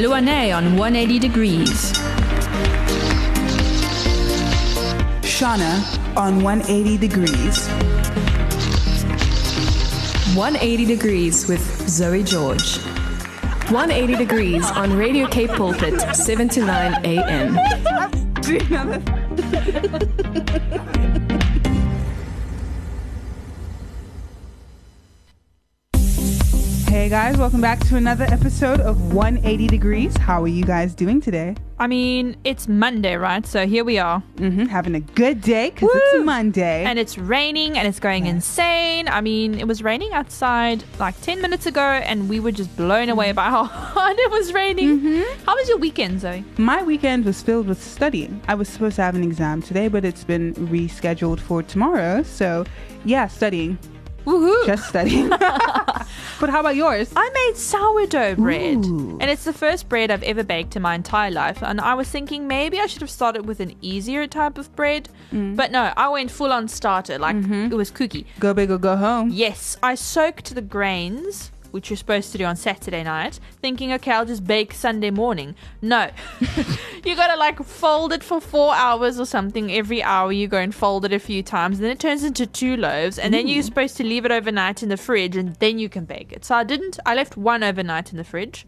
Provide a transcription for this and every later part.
Luane on 180 degrees. Shauna on 180 degrees. 180 degrees with Zoe George. 180 degrees on Radio Cape Pulpit, 7 to 9 a.m. Hey guys, welcome back to another episode of 180 Degrees. How are you guys doing today? I mean, it's Monday, right? So here we are. hmm having a good day because it's Monday. And it's raining and it's going insane. I mean, it was raining outside like 10 minutes ago and we were just blown away by how hard it was raining. How was your weekend, Zoe? My weekend was filled with studying. I was supposed to have an exam today, but it's been rescheduled for tomorrow. So, yeah, studying. Woohoo! Just studying. but how about yours? I made sourdough bread. Ooh. And it's the first bread I've ever baked in my entire life. And I was thinking maybe I should have started with an easier type of bread. Mm. But no, I went full on starter. Like mm-hmm. it was cookie. Go big or go home. Yes, I soaked the grains, which you're supposed to do on Saturday night, thinking, okay, I'll just bake Sunday morning. No. you gotta like fold it for four hours or something. Every hour you go and fold it a few times, and then it turns into two loaves, and then you're supposed to leave it overnight in the fridge, and then you can bake it. So I didn't, I left one overnight in the fridge.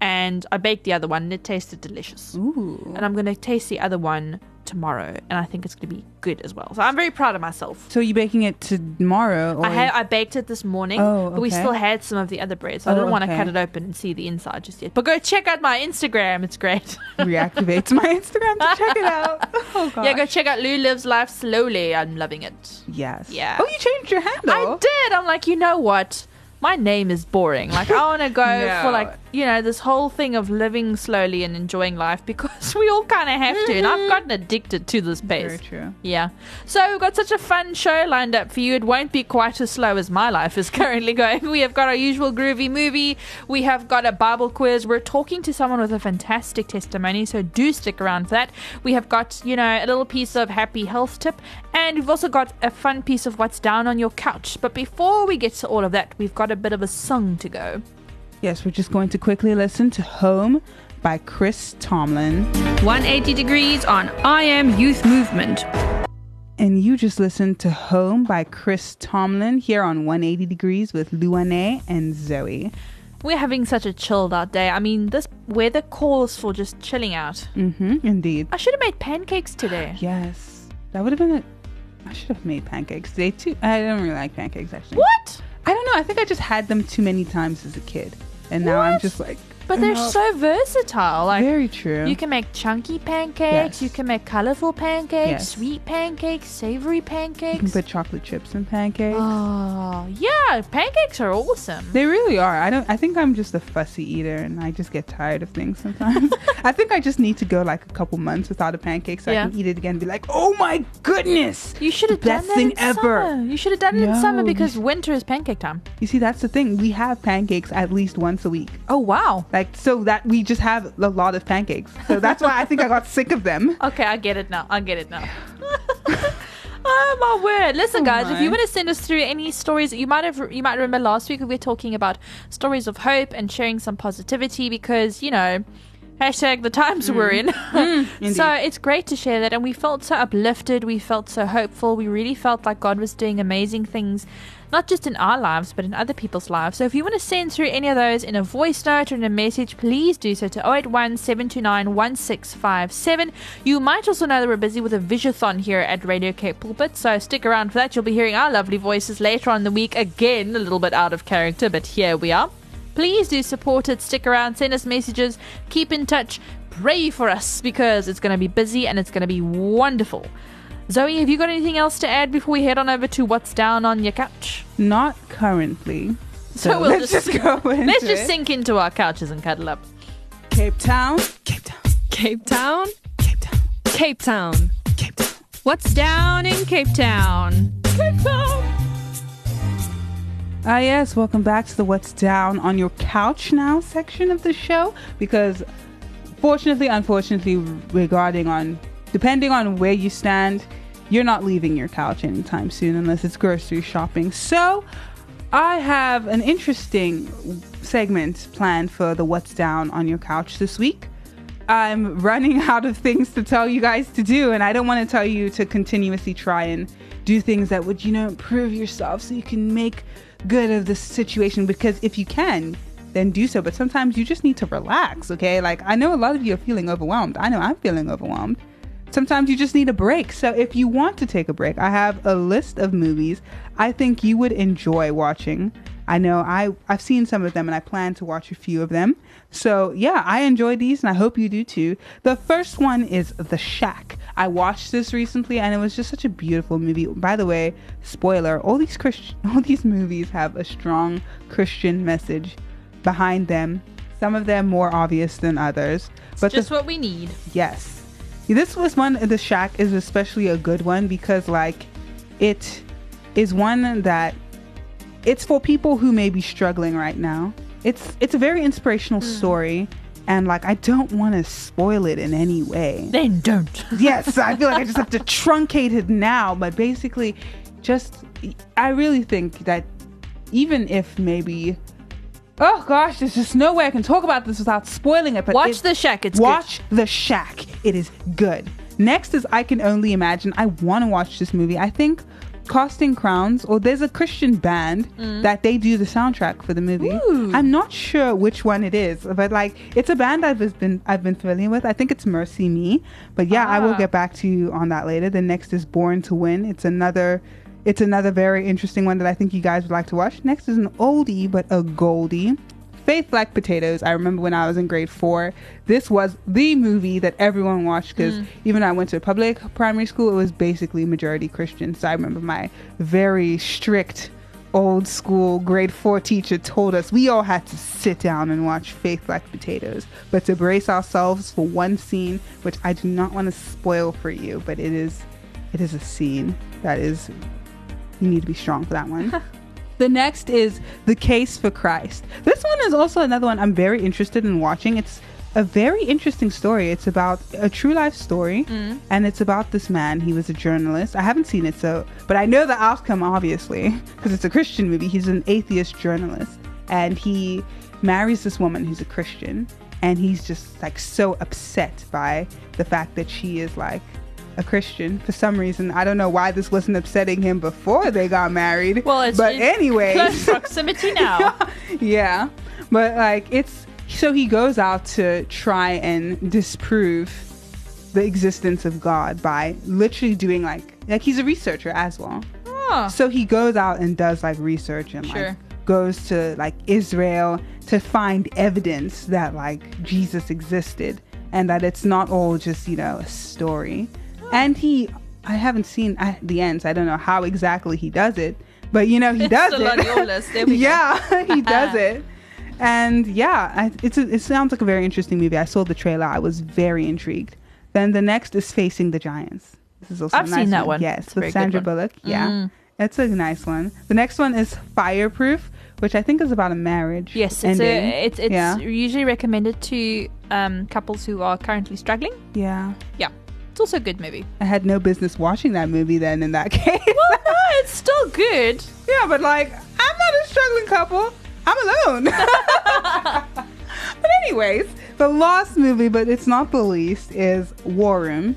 And I baked the other one, and it tasted delicious. Ooh. And I'm gonna taste the other one tomorrow, and I think it's gonna be good as well. So I'm very proud of myself. So you're baking it tomorrow? Or I I baked it this morning, Oh, but we still had some of the other bread, so I Oh, didn't want to okay. cut it open and see the inside just yet. But go check out my Instagram; it's great. reactivates my Instagram to check it out. Oh yeah, go check out Lou lives life slowly. I'm loving it. Yes. Yeah. Oh, you changed your handle. I did. I'm like, you know what? My name is boring. Like, I want to go No. for like, you know, this whole thing of living slowly and enjoying life because we all kind of have to. And I've mm-hmm. gotten addicted to this pace. Very true. Yeah. So we've got such a fun show lined up for you. It won't be quite as slow as my life is currently going. We have got our usual groovy movie. We have got a Bible quiz. We're talking to someone with a fantastic testimony, so do stick around for that. We have got, you know, a little piece of happy health tip, and we've also got a fun piece of what's down on your couch. But before we get to all of that, we've got a bit of a song to go. Yes, we're just going to quickly listen to Home by Chris Tomlin. 180 degrees on I Am Youth Movement. And you just listened to Home by Chris Tomlin here on 180 Degrees with Luane and Zoe. We're having such a chilled out day. I mean, this weather calls for just chilling out. Mm-hmm, indeed. I should have made pancakes today. Yes. That would have been a. I should have made pancakes today too. I don't really like pancakes actually. What? I don't know. I think I just had them too many times as a kid. And now I'm just like. But they're so versatile. Like Very true. you can make chunky pancakes, Yes. you can make colorful pancakes, Yes. sweet pancakes, savory pancakes. You can put chocolate chips in pancakes. Oh, yeah, pancakes are awesome. They really are. I don't. I think I'm just a fussy eater, and I just get tired of things sometimes. I think I just need to go like a couple months without a pancake so Yeah. I can eat it again and be like, "Oh my goodness!" You should have done Best that thing in ever. summer. You should have done it in summer because winter is pancake time. You see, that's the thing. We have pancakes at least once a week, Oh wow. Like so that we just have a lot of pancakes. So that's why I think I got sick of them. Okay, I get it now. I get it now. oh my word! Listen, Oh guys, if you want to send us through any stories, that you might have you might remember last week we were talking about stories of hope and sharing some positivity because you know. Hashtag the times we're in. Mm. so it's great to share that. And we felt so uplifted. We felt so hopeful. We really felt like God was doing amazing things, not just in our lives, but in other people's lives. So if you want to send through any of those in a voice note or in a message, please do so to 081 729 1657. You might also know that we're busy with a Visiathon here at Radio Cape Pulpit. So stick around for that. You'll be hearing our lovely voices later on in the week. Again, a little bit out of character, but here we are. Please do support it. Stick around, send us messages, keep in touch, pray for us because it's going to be busy and it's going to be wonderful. Zoe, have you got anything else to add before we head on over to what's down on your couch? Not currently. So we'll let's just- just, go into Let's just it. sink into our couches and cuddle up. Cape Town, Cape Town, Cape Town? Cape Town, Cape Town. Cape Town. What's down in Cape Town? Cape Town. Ah, yes, welcome back to the What's Down on Your Couch Now section of the show. Because, fortunately, unfortunately, regarding on, depending on where you stand, you're not leaving your couch anytime soon unless it's grocery shopping. So, I have an interesting segment planned for the What's Down on Your Couch this week. I'm running out of things to tell you guys to do, and I don't want to tell you to continuously try and do things that would, you know, improve yourself so you can make good of the situation. Because if you can, then do so. But sometimes you just need to relax, okay? Like, I know a lot of you are feeling overwhelmed. I know I'm feeling overwhelmed. Sometimes you just need a break. So if you want to take a break, I have a list of movies I think you would enjoy watching. I know I I've seen some of them and I plan to watch a few of them. So yeah, I enjoy these and I hope you do too. The first one is The Shack. I watched this recently and it was just such a beautiful movie. By the way, spoiler, all these Christian all these movies have a strong Christian message behind them. Some of them more obvious than others. But the Just what we need. Yes. This was one the shack is especially a good one because like it is one that it's for people who may be struggling right now. It's it's a very inspirational hmm. story and like I don't want to spoil it in any way. Then don't. yes, I feel like I just have to truncate it now, but basically just I really think that even if maybe Oh gosh, there's just no way I can talk about this without spoiling it. But Watch The Shack. It's watch The Shack. It is good. Next is I Can Only Imagine. I want to watch this movie. I think Casting Crowns, or there's a Christian band that they do the soundtrack for the movie. Ooh. I'm not sure which one it is, but like it's a band I've been I've been familiar with. I think it's MercyMe. But yeah, I will Ah. get back to you on that later. The next is Born to Win. It's another it's another very interesting one that I think you guys would like to watch. Next is an oldie but a goldie. Faith Like Potatoes. I remember when I was in grade four, this was the movie that everyone watched because mm. even though I went to a public primary school, it was basically majority Christian. So I remember my very strict old school grade four teacher told us we all had to sit down and watch Faith Like Potatoes, but to brace ourselves for one scene, which I do not want to spoil for you, but it is it is a scene that is you need to be strong for that one. The next is The Case for Christ. This one is also another one I'm very interested in watching. It's a very interesting story. It's about a true life story, mm. and it's about this man. He was a journalist. I haven't seen it, so, but I know the outcome obviously because it's a Christian movie. He's an atheist journalist, and he marries this woman who's a Christian, and he's just like so upset by the fact that she is like a Christian for some reason. I don't know why this wasn't upsetting him before they got married. Well, it's but anyway, proximity now. yeah, but like it's so he goes out to try and disprove the existence of God by literally doing like like he's a researcher as well. Oh, So he goes out and does like research and Sure. like goes to like Israel to find evidence that like Jesus existed and that it's not all just, you know, a story. And he I haven't seen at the ends. I don't know how exactly he does it, but you know, he does it. on your list. There we go. yeah, he does it. And yeah, I, it's a, it sounds like a very interesting movie. I saw the trailer. I was very intrigued. Then the next is Facing the Giants. This is also I've a nice seen that one. Yes, It's with Sandra one. Bullock. Yeah, Mm. it's a nice one. The next one is Fireproof, which I think is about a marriage. yes, it's ending. a, it's it's yeah, usually recommended to um, couples who are currently struggling. yeah. Yeah, it's also a good movie. I had no business watching that movie then. In that case, Well, no, it's still good. yeah, but like I'm not a struggling couple. I'm alone. but anyways, the last movie, but it's not the least, is War Room,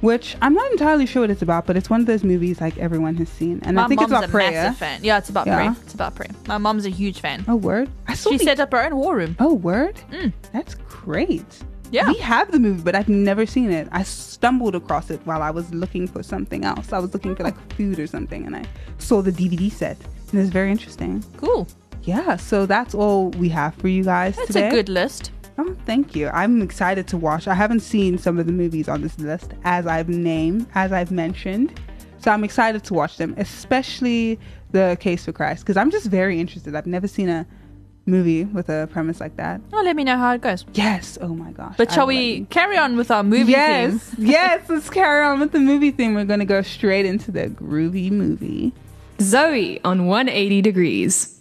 which I'm not entirely sure what it's about, but it's one of those movies like everyone has seen, and My I think it's about a prayer. massive fan. Yeah, it's about Yeah. prayer. It's about prayer. My mom's a huge fan. Oh, word! I saw She the- set up her own war room. Oh, word! Mm. That's great. Yeah. We have the movie, but I've never seen it. I stumbled across it while I was looking for something else. I was looking for like food or something, and I saw the DVD set, and it's very interesting. Cool. Yeah, so that's all we have for you guys That's today. a good list. Oh, thank you. I'm excited to watch. I haven't seen some of the movies on this list as I've named, as I've mentioned. So I'm excited to watch them, especially the Case for Christ, because I'm just very interested. I've never seen a movie with a premise like that. Oh, let me know how it goes. Yes. Oh my gosh. But shall we ready. carry on with our movie Yes. theme? yes. Let's carry on with the movie theme. We're gonna go straight into the groovy movie. Zoe on 180 degrees.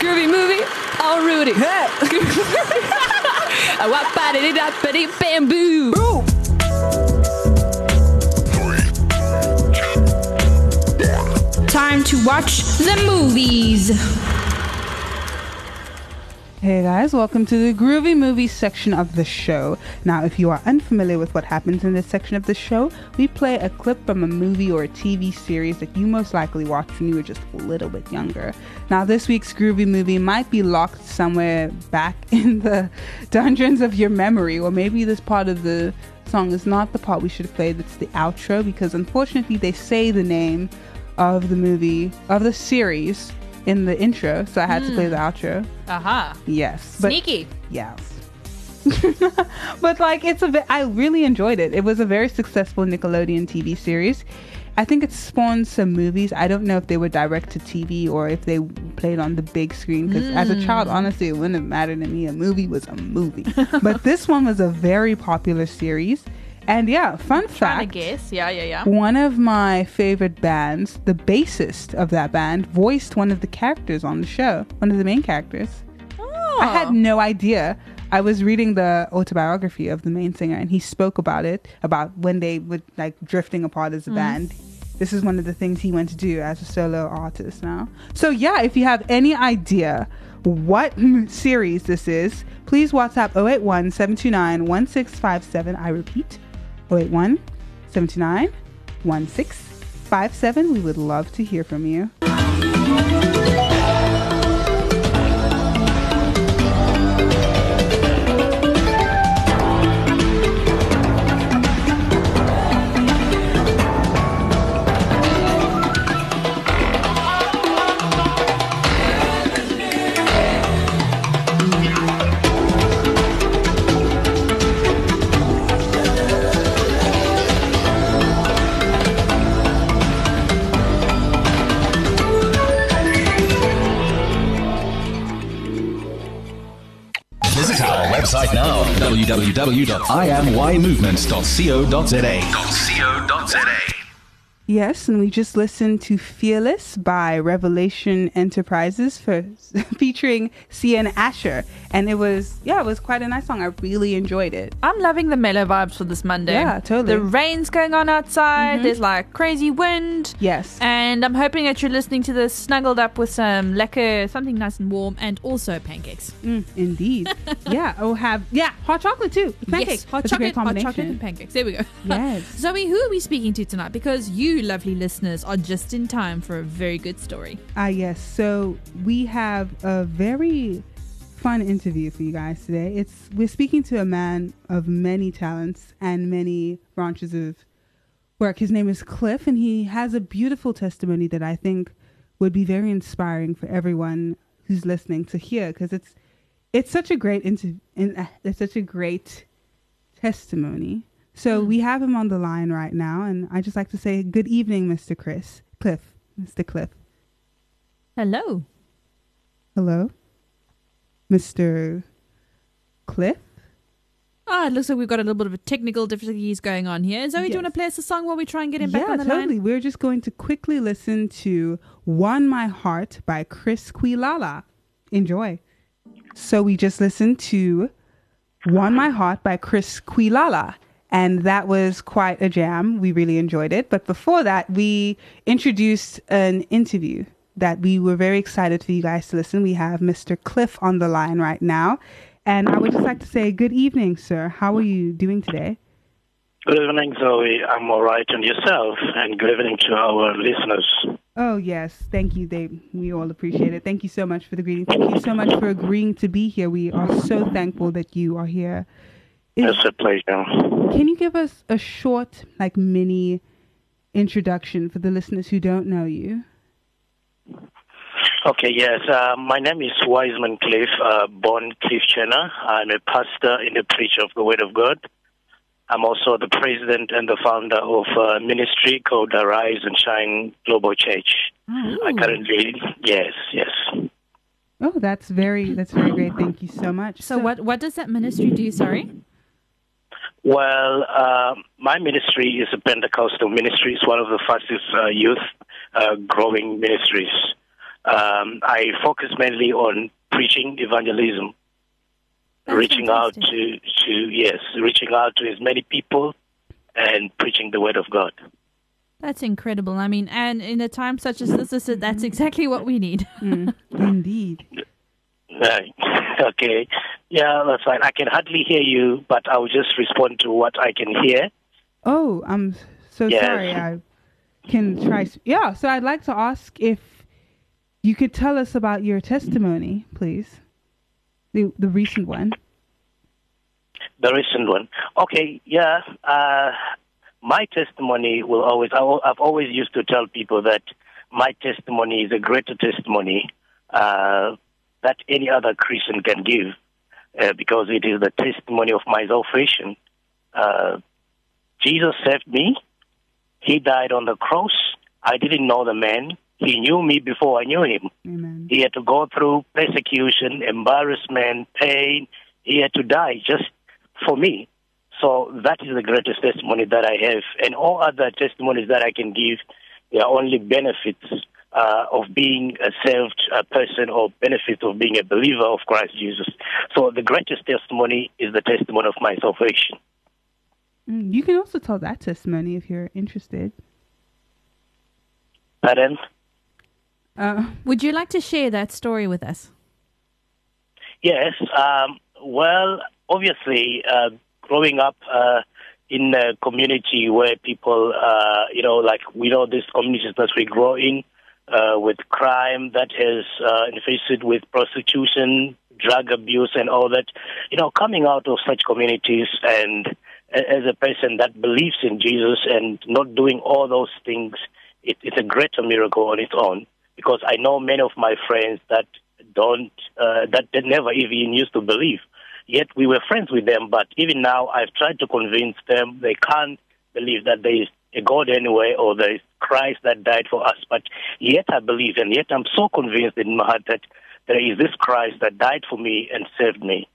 Groovy movie. All Rudy. A wap ba da da bamboo. Time to watch the movies. Hey guys, welcome to the groovy movie section of the show. Now, if you are unfamiliar with what happens in this section of the show, we play a clip from a movie or a TV series that you most likely watched when you were just a little bit younger. Now, this week's groovy movie might be locked somewhere back in the dungeons of your memory, or maybe this part of the song is not the part we should played, it's the outro, because unfortunately they say the name of the movie, of the series, in the intro, so I had to play the hmm. outro. Aha. Yes. But Sneaky. yes. but like it's a I really enjoyed it. It was a very successful Nickelodeon TV series. I think it spawned some movies. I don't know if they were direct to TV or if they played on the big screen because as a child hmm. honestly it wouldn't have mattered to me. A movie was a movie. but this one was a very popular series. And yeah, fun fact. to guess. Yeah, yeah, yeah. One of my favorite bands, the bassist of that band, voiced one of the characters on the show, one of the main characters. Oh. I had oh. no idea. I was reading the autobiography of the main singer, and he spoke about it about when they were like drifting apart as a mm. band. This is one of the things he went to do as a solo artist now. So yeah, if you have any idea what series this is, please WhatsApp 081 729 1657. I repeat, 081 729 1657. We would love to hear from you. www.imymovements.co.za. Yes, and we just listened to Fearless by Revelation Enterprises for featuring CN Asher. And it was yeah, it was quite a nice song. I really enjoyed it. I'm loving the mellow vibes for this Monday. Yeah, totally. The rain's going on outside. There's like crazy wind. Yes. And I'm hoping that you're listening to this snuggled up with some lekker, something nice and warm, and also pancakes. Mm, indeed. yeah. Oh have yeah, hot chocolate too. Pancakes. Yes, hot That's a great chocolate, hot chocolate, and pancakes. There we go. Yes. Zoe, who are we speaking to tonight? Because you, lovely listeners, are just in time for a very good story. Ah, yes. So we have a very fun interview for you guys today. It's we're speaking to a man of many talents and many branches of work. His name is Cliff, and he has a beautiful testimony that I think would be very inspiring for everyone who's listening to hear because it's it's such a great inter- in, uh, it's such a great testimony. So we have him on the line right now, and I just like to say good evening, Mr. Chris Cliff, Mr. Cliff. Hello. Hello, Mr. Cliff. Ah, it looks like we've got a little bit of a technical difficulties going on here. Zoe, do you want to play us a song while we try and get him back on the totally. line? We're just going to quickly listen to "Won My Heart" by Chris Quilala. Enjoy. So we just listened to "Won My Heart" by Chris Quilala. And that was quite a jam. We really enjoyed it. But before that, we introduced an interview that we were very excited for you guys to listen. We have Mr. Cliff on the line right now. And I would just like to say good evening, sir. How are you doing today? Good evening, Zoe. I'm all right, and yourself, and good evening to our listeners. Oh yes, thank you. They we all appreciate it. Thank you so much for the greeting. Thank you so much for agreeing to be here. We are so thankful that you are here. Is- It's a pleasure. can you give us a short, like mini introduction for the listeners who don't know you? Okay, yes. Uh, my name is Wiseman Cliff, uh, born Cliff Chenna. I'm a pastor and a preacher of the Word of God. I'm also the president and the founder of a ministry called Arise and Shine Global Church. I currently, yes, yes. Oh, that's very that's very great. Thank you so much. So, what what does that ministry do? Sorry. Well, uh, my ministry is a Pentecostal ministry. It's one of the fastest uh, youth uh, growing ministries. Um, I focus mainly on preaching evangelism, That's reaching out to, to yes, reaching out to as many people and preaching the word of God. That's incredible. I mean, and in a time such as this, this that's exactly what we need. Mm, indeed. Right. okay. Yeah, that's fine. I can hardly hear you, but I'll just respond to what I can hear. Oh, I'm so Yes. sorry. I can try. Yeah, so I'd like to ask if you could tell us about your testimony, please. The the recent one. The recent one. Okay, yeah. Uh, my testimony will always, I, I've always used to tell people that my testimony is a greater testimony uh, that any other Christian can give uh, because it is the testimony of my salvation. Uh, Jesus saved me. He died on the cross. I didn't know the man. He knew me before I knew him. Amen. He had to go through persecution, embarrassment, pain. He had to die just for me. So that is the greatest testimony that I have. And all other testimonies that I can give, they are only benefits uh, of being a saved uh, person or benefit of being a believer of Christ Jesus. So the greatest testimony is the testimony of my salvation. Mm, You can also tell that testimony if you're interested. Pardon? Uh, Would you like to share that story with us? Yes. Um, well, obviously, uh, growing up uh, in a community where people, uh, you know, like we know these communities that we grow in uh, with crime that is uh, infested with prostitution, drug abuse, and all that, you know, coming out of such communities and as a person that believes in Jesus and not doing all those things, it, it's a greater miracle on its own. Because I know many of my friends that don't, uh, that they never even used to believe. Yet we were friends with them, but even now I've tried to convince them they can't believe that there is God anyway or there is Christ that died for us. But yet I believe, and yet I'm so convinced in my heart that there is this Christ that died for me and saved me.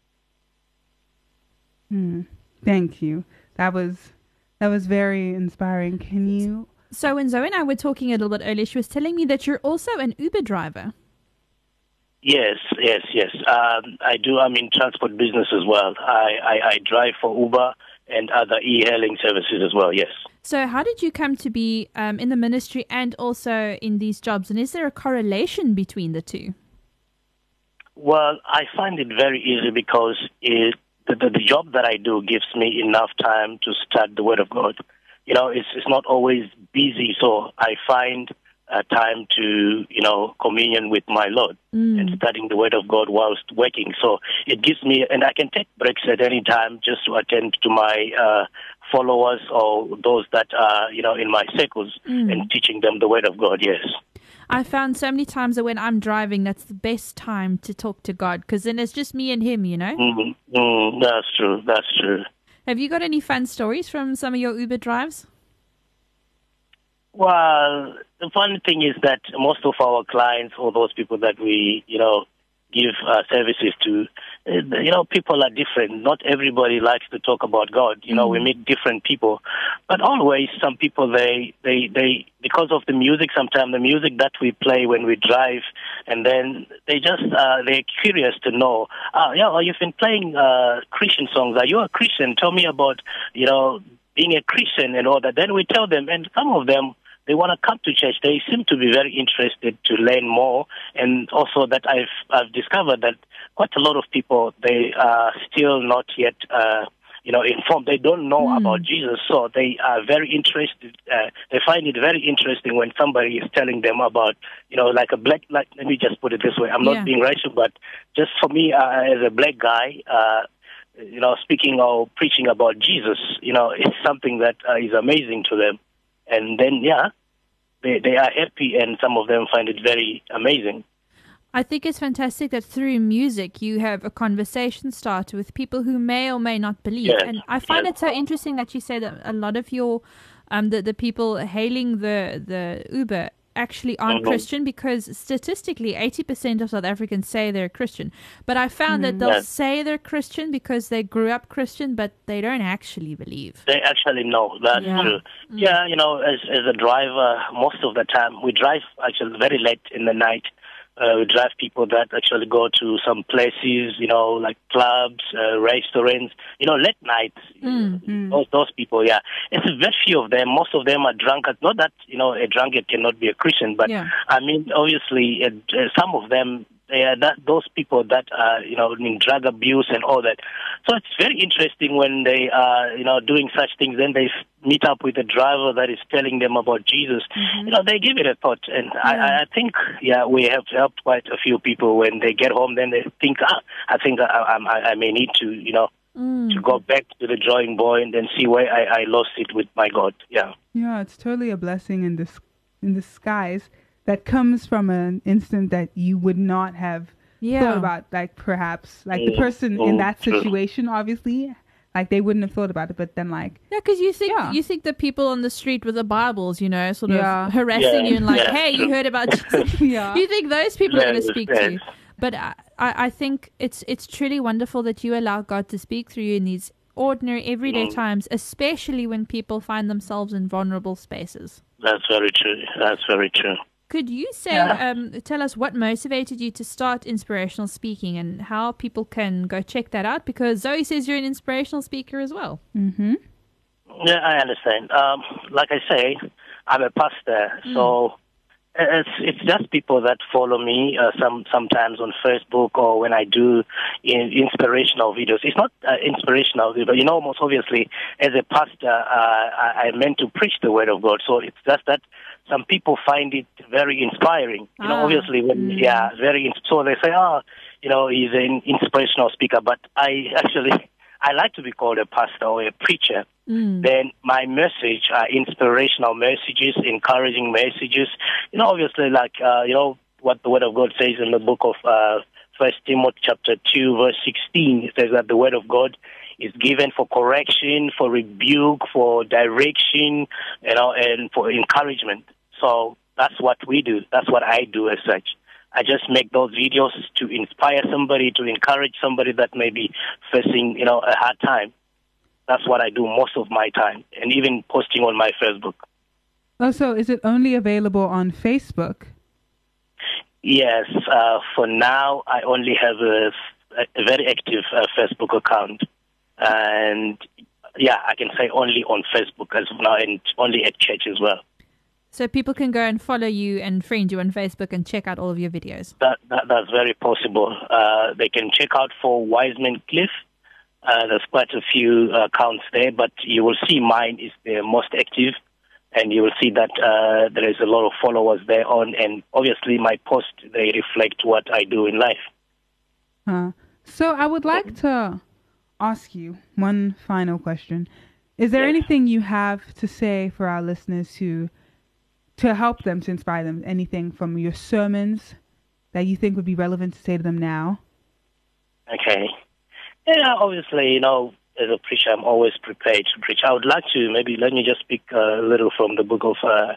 hmm, thank you. That was that was very inspiring. Can you? So, when Zoe and I were talking a little bit earlier, she was telling me that you're also an Uber driver. Yes, yes, yes. Um, I do. I'm in transport business as well. I, I, I drive for Uber and other e-hailing services as well. Yes. So, how did you come to be um, in the ministry and also in these jobs? And is there a correlation between the two? Well, I find it very easy because it, the, the, the job that I do gives me enough time to study the Word of God. You know, it's, it's not always busy, so I find uh, time to, you know, communion with my Lord and studying the Word of God whilst working. So it gives me, and I can take breaks at any time just to attend to my uh, followers or those that are, you know, in my circles and teaching them the Word of God, yes. I found so many times that when I'm driving, that's the best time to talk to God because then it's just me and Him, you know? mm Mm, that's true, that's true. Have you got any fun stories from some of your Uber drives? Well, the funny thing is that most of our clients or those people that we, you know, give uh, services to, you know, people are different. Not everybody likes to talk about God. You know, we meet different people, but always some people they they they because of the music. Sometimes the music that we play when we drive, and then they just uh, they're curious to know. Ah, yeah, well, you've been playing uh, Christian songs. Are you a Christian? Tell me about you know being a Christian and all that. Then we tell them, and some of them they want to come to church. They seem to be very interested to learn more, and also that I've I've discovered that quite a lot of people they are still not yet. Uh, you know, informed. They don't know about Jesus, so they are very interested. Uh, they find it very interesting when somebody is telling them about, you know, like a black. Like, let me just put it this way: I'm not Yeah. being racial, but just for me uh, as a black guy, uh, you know, speaking or preaching about Jesus, you know, it's something that uh, is amazing to them. And then, yeah, they they are happy, and some of them find it very amazing. I think it's fantastic that through music you have a conversation starter with people who may or may not believe. Yes, And I find yes. it so interesting that you say that a lot of your um the, the people hailing the the Uber actually aren't Mhm. Christian because statistically 80% of South Africans say they're Christian. But I found that they'll Yes. say they're Christian because they grew up Christian but they don't actually believe. They actually know that's Yeah. true. Yeah, you know, as as a driver, most of the time we drive actually very late in the night. Uh, we drive people that actually go to some places, you know, like clubs, uh, restaurants, you know, late nights. Those those people, yeah. It's a very few of them. Most of them are drunkards. Not that you know a drunkard cannot be a Christian, but Yeah. I mean, obviously, uh, uh, some of them, they are that those people that are, you know, in drug abuse and all that. So it's very interesting when they are, you know, doing such things. Then they meet up with a driver that is telling them about Jesus. You know, they give it a thought, and I, I- I think, yeah, we have helped quite a few people when they get home. Then they think, ah, I think I, I, I may need to, you know. To go back to the drawing board and then see where I, I lost it with my God. Yeah. Yeah, it's totally a blessing in this in disguise that comes from an instant that you would not have Yeah. thought about. Like perhaps, like the Mm, person in mm, that true. situation, obviously, like they wouldn't have thought about it. But then, like, Yeah, because you think Yeah. you think the people on the street with the Bibles, you know, sort Yeah. of harassing Yeah, you and like, yeah, "Hey, you heard about Jesus?" yeah, you think those people are going to speak to you? But I, I I think it's it's truly wonderful that you allow God to speak through you in these ordinary, everyday Mm. times, especially when people find themselves in vulnerable spaces. That's very true. That's very true. Could you say, Yeah. um, tell us what motivated you to start inspirational speaking and how people can go check that out? Because Zoe says you're an inspirational speaker as well. mm-hmm. Yeah, I understand. Um, like I say, I'm a pastor, so it's it's just people that follow me. Uh, some sometimes on Facebook or when I do in, inspirational videos. It's not uh, inspirational, but you know, most obviously, as a pastor, uh, I, I meant to preach the word of God. So it's just that some people find it very inspiring. You know, Ah. obviously, when yeah, very. So they say, oh, you know, he's an inspirational speaker, but I actually. I like to be called a pastor or a preacher then my message are inspirational messages, encouraging messages. You know, obviously, like uh, you know what the Word of God says in the book of uh, First Timothy chapter two, verse sixteen. It says that the Word of God is given for correction, for rebuke, for direction, you know, and for encouragement. So that's what we do. That's what I do as such. I just make those videos to inspire somebody, to encourage somebody that may be facing, you know, a hard time. That's what I do most of my time, and even posting on my Facebook. Oh, so is it only available on Facebook? Yes, uh, for now, I only have a, a very active uh, Facebook account, and yeah, I can say only on Facebook as of now, and only at church as well. So people can go and follow you and friend you on Facebook and check out all of your videos. That, that that's very possible. Uh, they can check out for Wiseman Cliff. Uh, there's quite a few uh, accounts there, but you will see mine is the most active, and you will see that uh, there is a lot of followers there on, and obviously my posts they reflect what I do in life. Uh, so I would like to ask you one final question. Is there Yes. anything you have to say for our listeners to to help them to inspire them? Anything from your sermons that you think would be relevant to say to them now? Okay. Yeah, obviously, you know, as a preacher, I'm always prepared to preach. I would like to maybe let me just speak a little from the book of uh,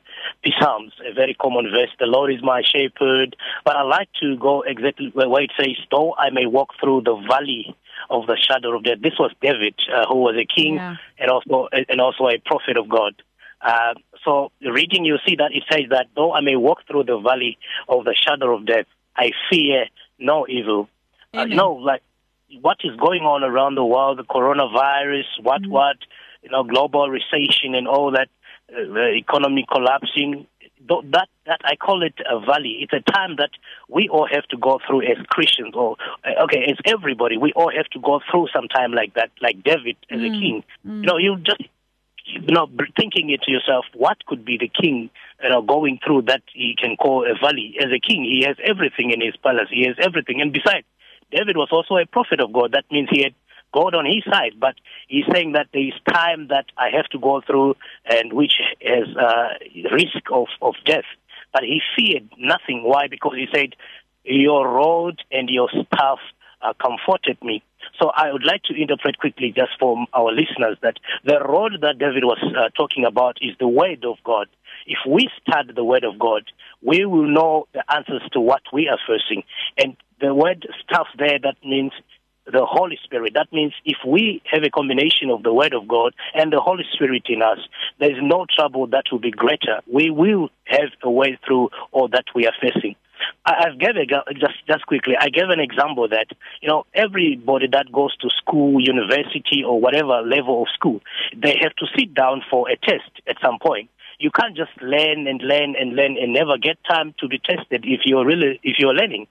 Psalms, a very common verse. The Lord is my shepherd, but I like to go exactly where it says, "Though I may walk through the valley of the shadow of death." This was David, uh, who was a king Yeah. and also and also a prophet of God. Uh, so reading, you see that it says that though I may walk through the valley of the shadow of death, I fear no evil. Uh, know, like what is going on around the world, the coronavirus, what, what, you know, global recession and all that, uh, the economy collapsing. That that I call it a valley. It's a time that we all have to go through as Christians, or uh, okay, as everybody. We all have to go through some time like that, like David as a king. You know, you just you know, thinking it to yourself, what could be the king, you know, going through that he can call a valley? As a king, he has everything in his palace. He has everything. And besides, David was also a prophet of God. That means he had God on his side. But he's saying that there is time that I have to go through and which has uh, risk of, of death. But he feared nothing. Why? Because he said, your rod and your staff uh, comforted me. So I would like to interpret quickly just for our listeners that the rod that David was uh, talking about is the word of God. If we study the word of God, we will know the answers to what we are facing. And the word stuff there, that means the Holy Spirit. That means if we have a combination of the Word of God and the Holy Spirit in us, there is no trouble that will be greater. We will have a way through all that we are facing. I- I've gave a, just just quickly. I gave an example that you know everybody that goes to school, university, or whatever level of school, they have to sit down for a test at some point. You can't just learn and learn and learn and never get time to be tested if you're really if you're learning.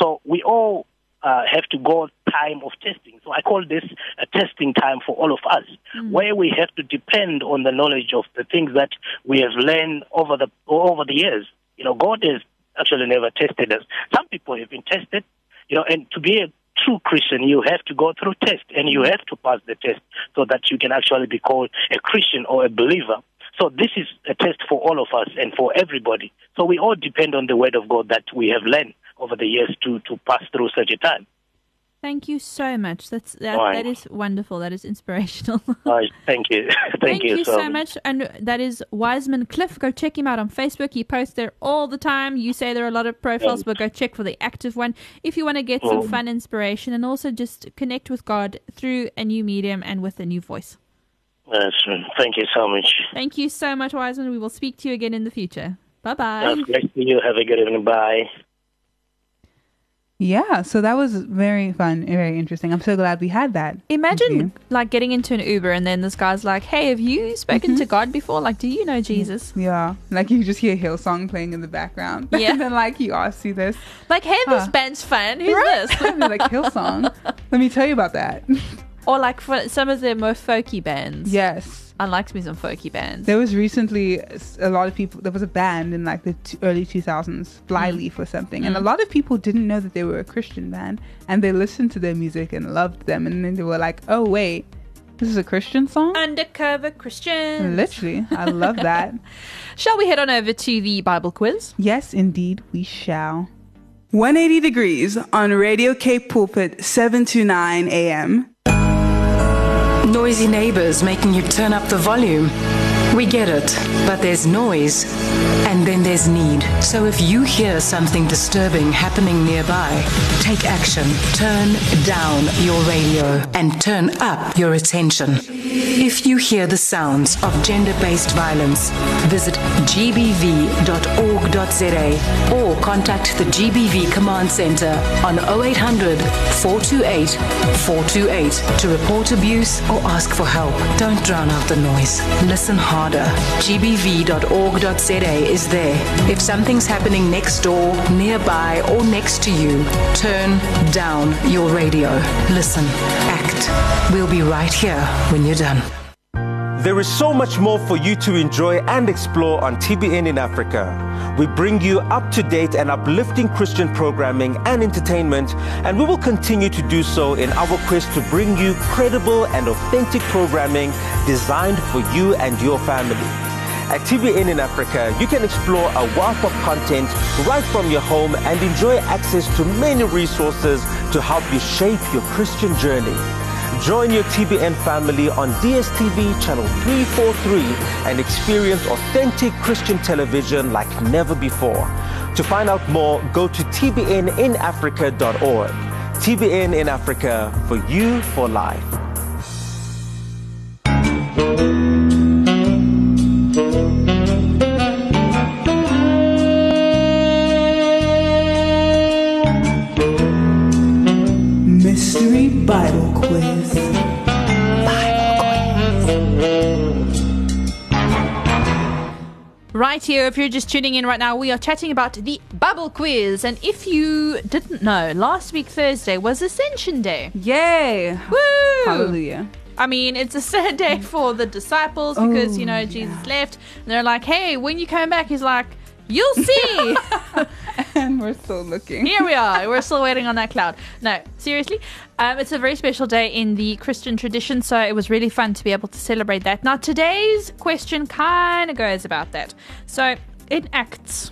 So we all uh, have to go time of testing. So I call this a testing time for all of us, mm. where we have to depend on the knowledge of the things that we have learned over the over the years. You know, God has actually never tested us. Some people have been tested, you know, and to be a true Christian, you have to go through test and you have to pass the test so that you can actually be called a Christian or a believer. So this is a test for all of us and for everybody. So we all depend on the word of God that we have learned over the years to, to pass through such a time. Thank you so much. That's that, Right. that is wonderful. That is inspirational. Uh, thank you. thank, you so much. And that is Wiseman Cliff. Go check him out on Facebook. He posts there all the time. You say there are a lot of profiles, but go check for the active one if you want to get some Mm. fun inspiration and also just connect with God through a new medium and with a new voice. That's true. Thank you so much. Thank you so much, Wiseman. We will speak to you again in the future. Bye bye. Great to you. Have a good evening. Bye. Yeah, so that was very fun and very interesting. I'm so glad we had that. Imagine like getting into an Uber and then this guy's like, "Hey, have you spoken Mm-hmm. to God before? Like, do you know Jesus?" Yeah, like you just hear Hillsong playing in the background. Yeah. and then like he asks you this. Like, "Hey, this Huh. band's fun. Who's Right? this?" Like Hillsong. Let me tell you about that. or like for some of the more folky bands. yes. I likes me some folky bands. There was recently a lot of people. There was a band in like the t- early 2000s, Flyleaf mm. or something, and a mm. lot of people didn't know that they were a Christian band, and they listened to their music and loved them, and then they were like, "Oh wait, this is a Christian song." Undercover Christian. Literally, I love that. Shall we head on over to the Bible quiz? Yes, indeed, we shall. 180 degrees on Radio Cape Pulpit, 7 to 9 a.m. Noisy neighbors making you turn up the volume. We get it, but there's noise and then there's need. So if you hear something disturbing happening nearby, take action. Turn down your radio and turn up your attention. If you hear the sounds of gender based violence, visit gbv.org.za or contact the GBV Command Center on 0800 428 428 to report abuse or ask for help. Don't drown out the noise. Listen gbv.org.za is there. If something's happening next door, nearby, or next to you, turn down your radio. Listen, act. We'll be right here when you're done. There is so much more for you to enjoy and explore on TBN in Africa. We bring you up to date and uplifting Christian programming and entertainment, and we will continue to do so in our quest to bring you credible and authentic programming designed for you and your family. At TBN in Africa, you can explore a wealth of content right from your home and enjoy access to many resources to help you shape your Christian journey. Join your TBN family on DSTV channel 343 and experience authentic Christian television like never before. To find out more, go to tbninafrica.org. TBN in Africa for you for life. Mystery Bible Right here, if you're just tuning in right now, we are chatting about the bubble quiz. And if you didn't know, last week Thursday was Ascension Day. Yay! Woo! Hallelujah. I mean, it's a sad day for the disciples because, you know, oh, Jesus left. And they're like, hey, when you come back, he's like, you'll see. And we're still looking. Here we are. We're still waiting on that cloud. No, seriously. Um, it's a very special day in the Christian tradition, so it was really fun to be able to celebrate that. Now, today's question kind of goes about that. So, in Acts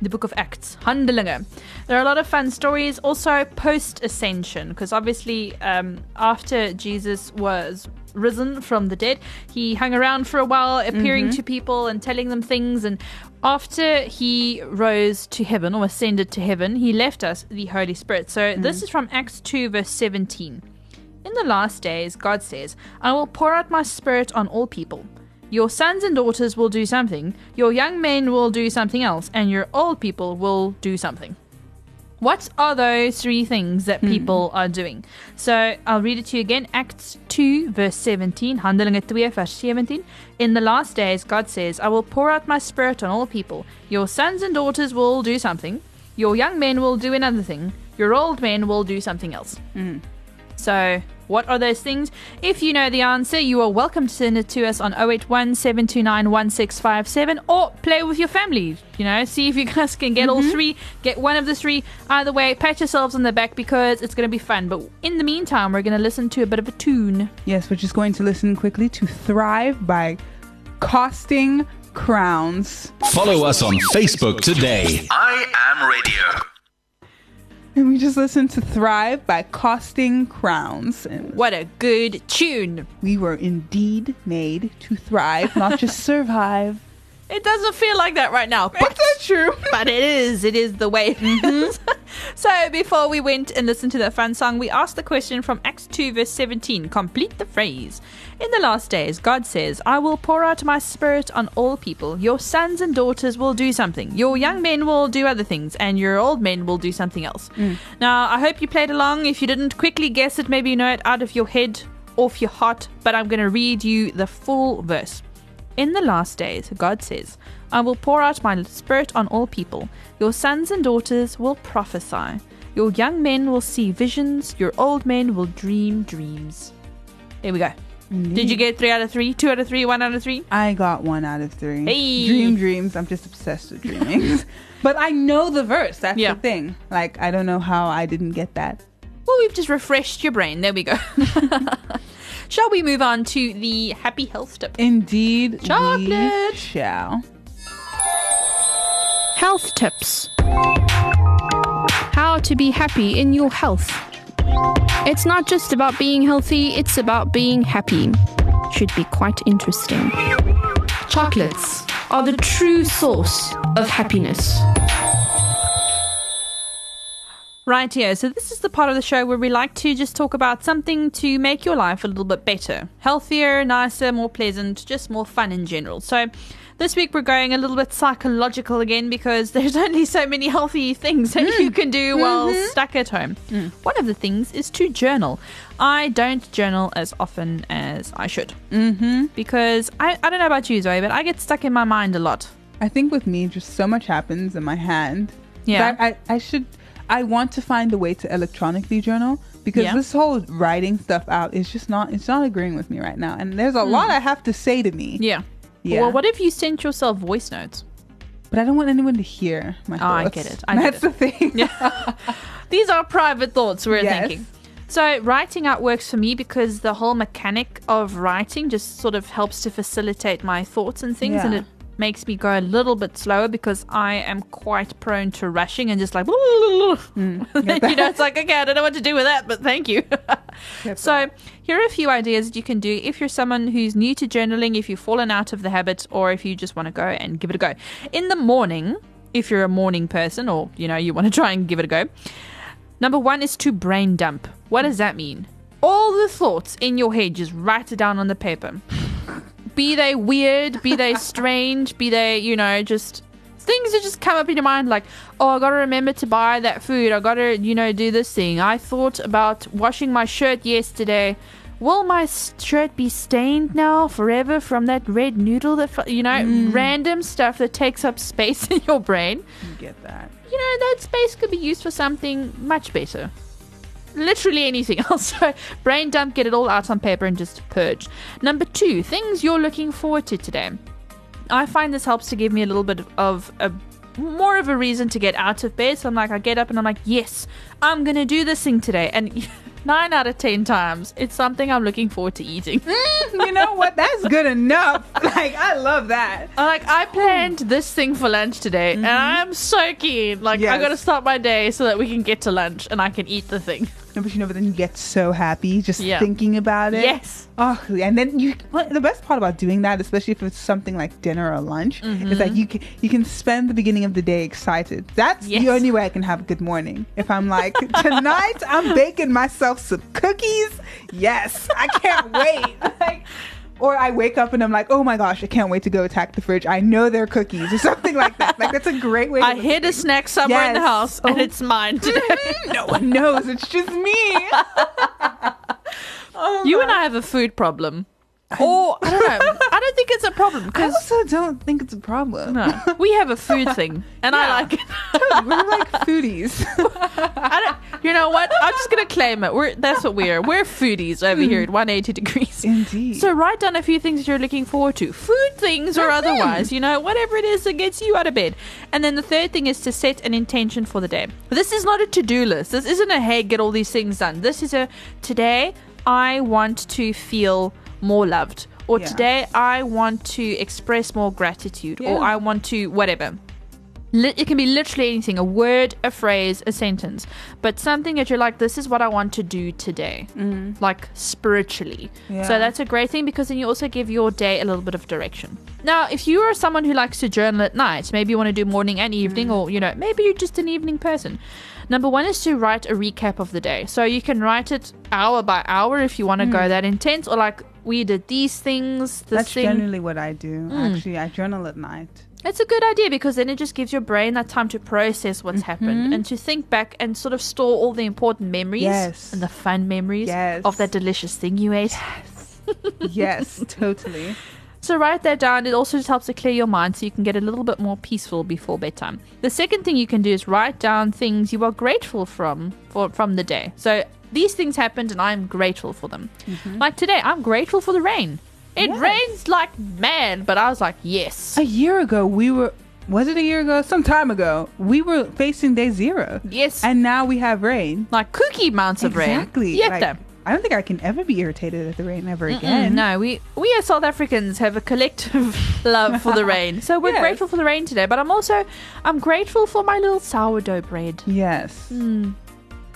the book of Acts, Handelinge. There are a lot of fun stories, also post ascension, because obviously, um, after Jesus was risen from the dead, he hung around for a while, appearing to people and telling them things. And after he rose to heaven or ascended to heaven, he left us the Holy Spirit. So mm. this is from Acts 2, verse 17. In the last days, God says, I will pour out my spirit on all people. Your sons and daughters will do something, your young men will do something else, and your old people will do something. What are those three things that hmm. people are doing? So I'll read it to you again. Acts 2, verse 17. Handelinge 2, vers 17. In the last days, God says, I will pour out my spirit on all people. Your sons and daughters will do something. Your young men will do another thing. Your old men will do something else. Hmm. So, what are those things? If you know the answer, you are welcome to send it to us on 081 729 or play with your family. You know, see if you guys can get all mm-hmm. three, get one of the three. Either way, pat yourselves on the back because it's going to be fun. But in the meantime, we're going to listen to a bit of a tune. Yes, we're just going to listen quickly to Thrive by Casting Crowns. Follow us on Facebook today. I am radio. And we just listened to Thrive by Casting Crowns. And What a good tune! we were indeed made to thrive, not just survive. It doesn't feel like that right now, but, Is that true? but it is. It is the way is. Mm-hmm. so before we went and listened to that fun song, we asked the question from Acts 2, verse 17. Complete the phrase. In the last days, God says, I will pour out my spirit on all people. Your sons and daughters will do something. Your young men will do other things, and your old men will do something else. Mm. Now, I hope you played along. If you didn't quickly guess it, maybe you know it out of your head, off your heart, but I'm going to read you the full verse. In the last days, God says, I will pour out my spirit on all people. Your sons and daughters will prophesy. Your young men will see visions. Your old men will dream dreams. There we go. Mm-hmm. Did you get three out of three? Two out of three? One out of three? I got one out of three. Hey. Dream dreams. I'm just obsessed with dreaming. but I know the verse. That's Yeah. the thing. Like, I don't know how I didn't get that. Well, we've just refreshed your brain. There we go. Shall we move on to the happy health tip? Indeed, Chocolate. shall. Health tips. How to be happy in your health. It's not just about being healthy, it's about being happy. Should be quite interesting. Chocolates are the true source of happiness. Right here. So this is the part of the show where we like to just talk about something to make your life a little bit better, healthier, nicer, more pleasant, just more fun in general. So this week we're going a little bit psychological again because there's only so many healthy things that you hmm. can do while mm-hmm. stuck at home. Hmm. One of the things is to journal. I don't journal as often as I should mm-hmm. because I, I don't know about you, Zoe, but I get stuck in my mind a lot. I think with me, just so much happens in my hand. Yeah. that I, I should. I want to find a way to electronically journal because Yeah. this whole writing stuff out is just not. It's not agreeing with me right now, and there's a Hmm. lot I have to say to me. Yeah. Yeah. Well, what if you sent yourself voice notes? But I don't want anyone to hear my Oh, thoughts. I get it. I get That's the thing. Yeah. These are private thoughts we're Yes. thinking. So, writing out works for me because the whole mechanic of writing just sort of helps to facilitate my thoughts and things, and it makes me go a little bit slower because I am quite prone to rushing and just like, Mm, you know, it's like, okay, I don't know what to do with that, but thank you. so, here are a few ideas that you can do if you're someone who's new to journaling, if you've fallen out of the habit, or if you just want to go and give it a go. In the morning, if you're a morning person or, you know, you want to try and give it a go, number one is to brain dump. What does that mean? All the thoughts in your head, just write it down on the paper. Be they weird, be they strange, be they, you know, just things that just come up in your mind like, oh, I gotta remember to buy that food. I gotta, you know, do this thing. I thought about washing my shirt yesterday. Will my shirt be stained now forever from that red noodle that, you know, mm. random stuff that takes up space in your brain? You get that. you know, that space could be used for something much better. Literally anything else. So, brain dump, get it all out on paper and just purge. Number two, things you're looking forward to today. I find this helps to give me a little bit of a more of a reason to get out of bed. So I'm like, I get up and I'm like, yes, I'm gonna do this thing today. And nine out of ten times, it's something I'm looking forward to eating. Mm, you know what? That's good enough. Like I love that. Like I planned this thing for lunch today, and mm-hmm. I'm so keen. Like I got to start my day so that we can get to lunch and I can eat the thing. No, but you know, but then you get so happy just Yeah. thinking about it. Yes. Oh, and then you. Well, the best part about doing that, especially if it's something like dinner or lunch, is that mm-hmm. you can you can spend the beginning of the day excited. That's Yes. the only way I can have a good morning. If I'm like tonight, I'm baking myself some cookies. Yes, I can't wait. Like, or I wake up and I'm like, oh my gosh, I can't wait to go attack the fridge. I know they're cookies or something like that. Like that's a great way. to I hid a snack somewhere in the house, and Oh. it's mine today. no one knows. It's just me. oh, you and I have a food problem. Or I don't know. I don't think it's a problem I because also don't think it's a problem. no, we have a food thing, and I like it. We're like foodies. I don't. You know what? I'm just gonna claim it. We're that's what we are. We're foodies over here at mm. 180 degrees. Indeed. So write down a few things you're looking forward to, food things or otherwise. You know, whatever it is that gets you out of bed. And then the third thing is to set an intention for the day. This is not a to-do list. This isn't a hey, get all these things done. This is a today I want to feel more loved, or Yeah. today I want to express more gratitude, Yeah. or I want to whatever. It can be literally anything a word, a phrase, a sentence, but something that you're like, this is what I want to do today, mm-hmm. like spiritually. Yeah. So that's a great thing because then you also give your day a little bit of direction. Now, if you are someone who likes to journal at night, maybe you want to do morning and evening, mm. or you know, maybe you're just an evening person. Number one is to write a recap of the day. So you can write it hour by hour if you want to go mm. that intense, or like we did these things, this That's thing. generally what I do. Mm. Actually, I journal at night. It's a good idea because then it just gives your brain that time to process what's mm-hmm. happened and to think back and sort of store all the important memories Yes. and the fun memories Yes. of that delicious thing you ate. Yes, Yes, totally. So write that down. It also just helps to clear your mind so you can get a little bit more peaceful before bedtime. The second thing you can do is write down things you are grateful from for from the day. So these things happened and I'm grateful for them. Mm-hmm. Like today, I'm grateful for the rain. It Yes. rains like mad, but I was like, yes. A year ago, we were. Was it a year ago? Some time ago, we were facing day zero, Yes. and now we have rain. like cookie amounts of rain. Exactly. Yep. Like. I don't think I can ever be irritated at the rain ever Mm, again. no, we we as South Africans have a collective love for the rain. So we're Yes. grateful for the rain today. But I'm also I'm grateful for my little sourdough bread. Yes.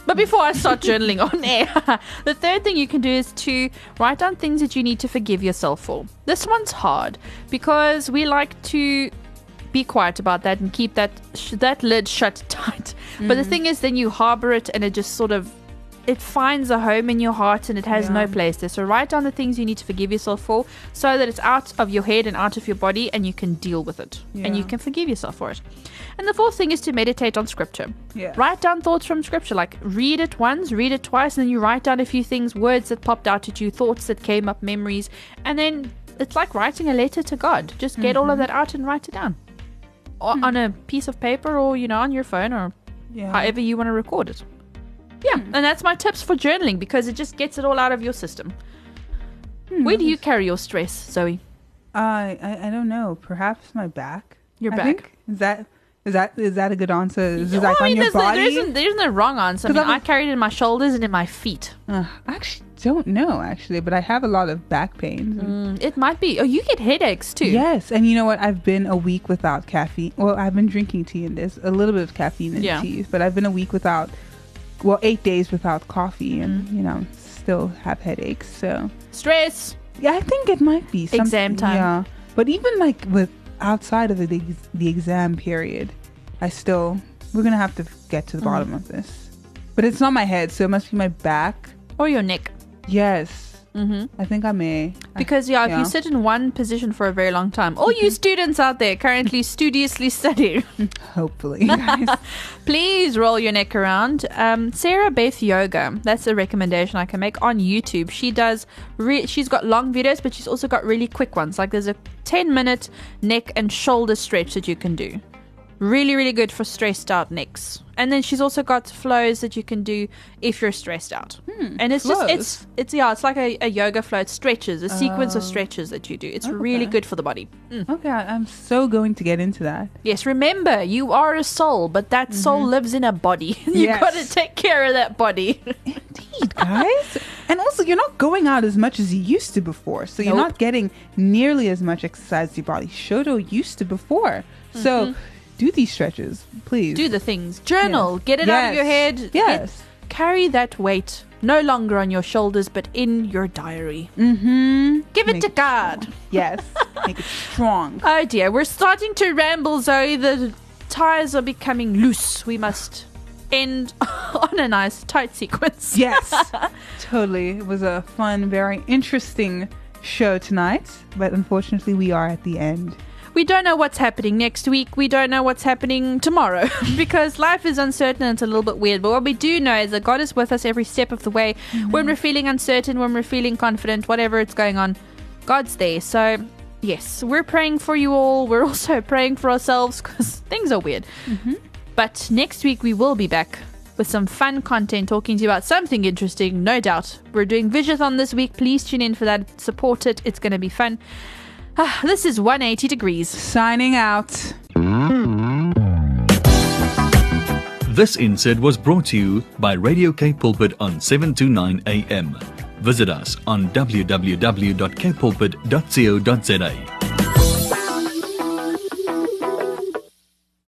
But before I start journaling on air, the third thing you can do is to write down things that you need to forgive yourself for. This one's hard because we like to be quiet about that and keep that sh- that lid shut tight. But the thing is, then you harbor it and it just sort of it finds a home in your heart and it has no place there. So write down the things you need to forgive yourself for so that it's out of your head and out of your body and you can deal with it and you can forgive yourself for it. And the fourth thing is to meditate on scripture. Yeah. Write down thoughts from scripture, like read it once, read it twice, and then you write down a few things, words that popped out at you, thoughts that came up, memories, and then it's like writing a letter to God. Just get all of mm-hmm. that out and write it down. Or hmm. on a piece of paper or, you know, on your phone or Yeah. however you want to record it. Yeah, and that's my tips for journaling because it just gets it all out of your system. Where do you carry your stress, Zoe? I, I I don't know. Perhaps my back. Your I back? think. Is that is that is that a good answer? Is it Well, like I on mean, your there's, no, body? there, isn't, there isn't a wrong answer. I 'Cause mean, I'm- carry it in my shoulders and in my feet. Uh, I actually don't know actually, but I have a lot of back pains. and- Mm, it might be. Oh, you get headaches too. Yes, and you know what? I've been a week without caffeine. Well, I've been drinking tea, and there's a little bit of caffeine in Yeah. tea, but I've been a week without. Well, eight days without coffee, and Mm. you know, still have headaches. So Stress. yeah, I think it might be some- Exam time. Yeah, but even like with outside of the the exam period, I still we're gonna have to get to the bottom of this. But it's not my head, so it must be my back. Or your neck. Yes, hmm I think I may. Because, yeah, if yeah. you sit in one position for a very long time, all you students out there currently studiously studying, hopefully, please roll your neck around. Um, Sarah Beth Yoga, that's a recommendation I can make on YouTube. She does, re- she's got long videos, but she's also got really quick ones. Like there's a 10 minute neck and shoulder stretch that you can do. Really, really good for stressed out necks. And then she's also got flows that you can do if you're stressed out. Hmm, and it's just it's it's yeah, it's like a, a yoga flow. It stretches, a sequence of oh. stretches that you do. It's really good for the body. Mm. Okay, I'm so going to get into that. Yes, remember, you are a soul, but that mm-hmm. soul lives in a body. you Yes. got to take care of that body. Indeed, guys. and also, you're not going out as much as you used to before. So you're not getting nearly as much exercise your body should or used to before. So mm-hmm. Do these stretches, please. do the things. Journal. Yes. Get it out of your Yes. head. Get- Yes. carry that weight no longer on your shoulders, but in your diary. Mm-hmm. Give it Make to it God. Yes. Make it strong. Oh dear, we're starting to ramble, Zoe. The tires are becoming loose. We must end on a nice tight sequence. Yes. totally. It was a fun, very interesting show tonight. But unfortunately, we are at the end. We don't know what's happening next week. We don't know what's happening tomorrow because life is uncertain and it's a little bit weird. But what we do know is that God is with us every step of the way. Mm-hmm. When we're feeling uncertain, when we're feeling confident, whatever it's going on, God's there. So, yes, we're praying for you all. We're also praying for ourselves because things are weird. Mm-hmm. But next week we will be back with some fun content talking to you about something interesting, no doubt. We're doing Visiothon this week. Please tune in for that. Support it. It's going to be fun. Ah, this is 180 Degrees. Signing out. This insert was brought to you by Radio Cape Pulpit on 729 AM. Visit us on www.kpulpit.co.za.